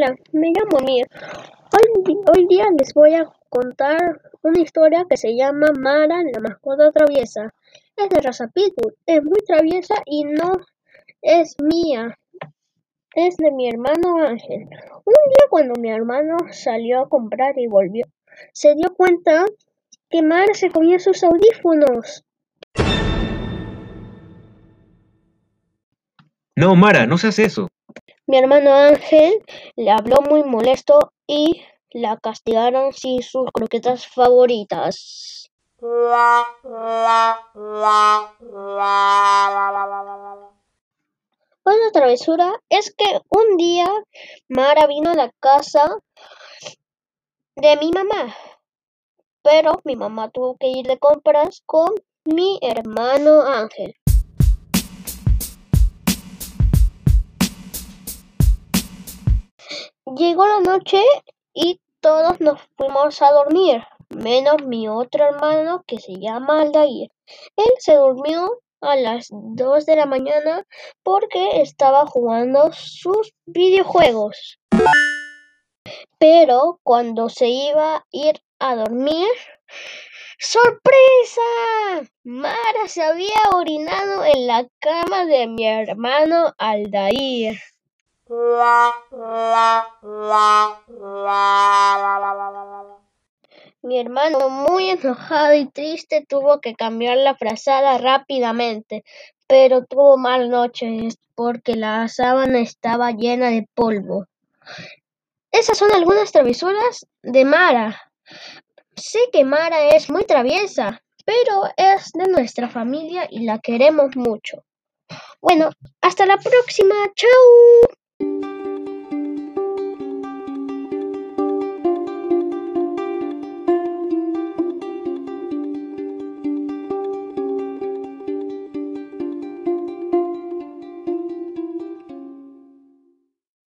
Hola, me llamo Mir. Hoy, hoy día les voy a contar una historia que se llama Mara, la mascota traviesa. Es de raza Pitbull, es muy traviesa y no es mía, es de mi hermano Ángel. Un día cuando mi hermano salió a comprar y volvió, se dio cuenta que Mara se comía sus audífonos. No, Mara, no seas eso. Mi hermano Ángel le habló muy molesto y la castigaron sin sus croquetas favoritas. Otra travesura es que un día Mara vino a la casa de mi mamá, pero mi mamá tuvo que ir de compras con mi hermano Ángel. Llegó la noche y todos nos fuimos a dormir, menos mi otro hermano que se llama Aldair. Él se durmió a las 2 de la mañana porque estaba jugando sus videojuegos. Pero cuando se iba a ir a dormir, ¡sorpresa! Mara se había orinado en la cama de mi hermano Aldair. Mi hermano, muy enojado y triste, tuvo que cambiar la frazada rápidamente, pero tuvo mal noche porque la sábana estaba llena de polvo. Esas son algunas travesuras de Mara. Sé que Mara es muy traviesa, pero es de nuestra familia y la queremos mucho. Bueno, hasta la próxima. ¡Chao!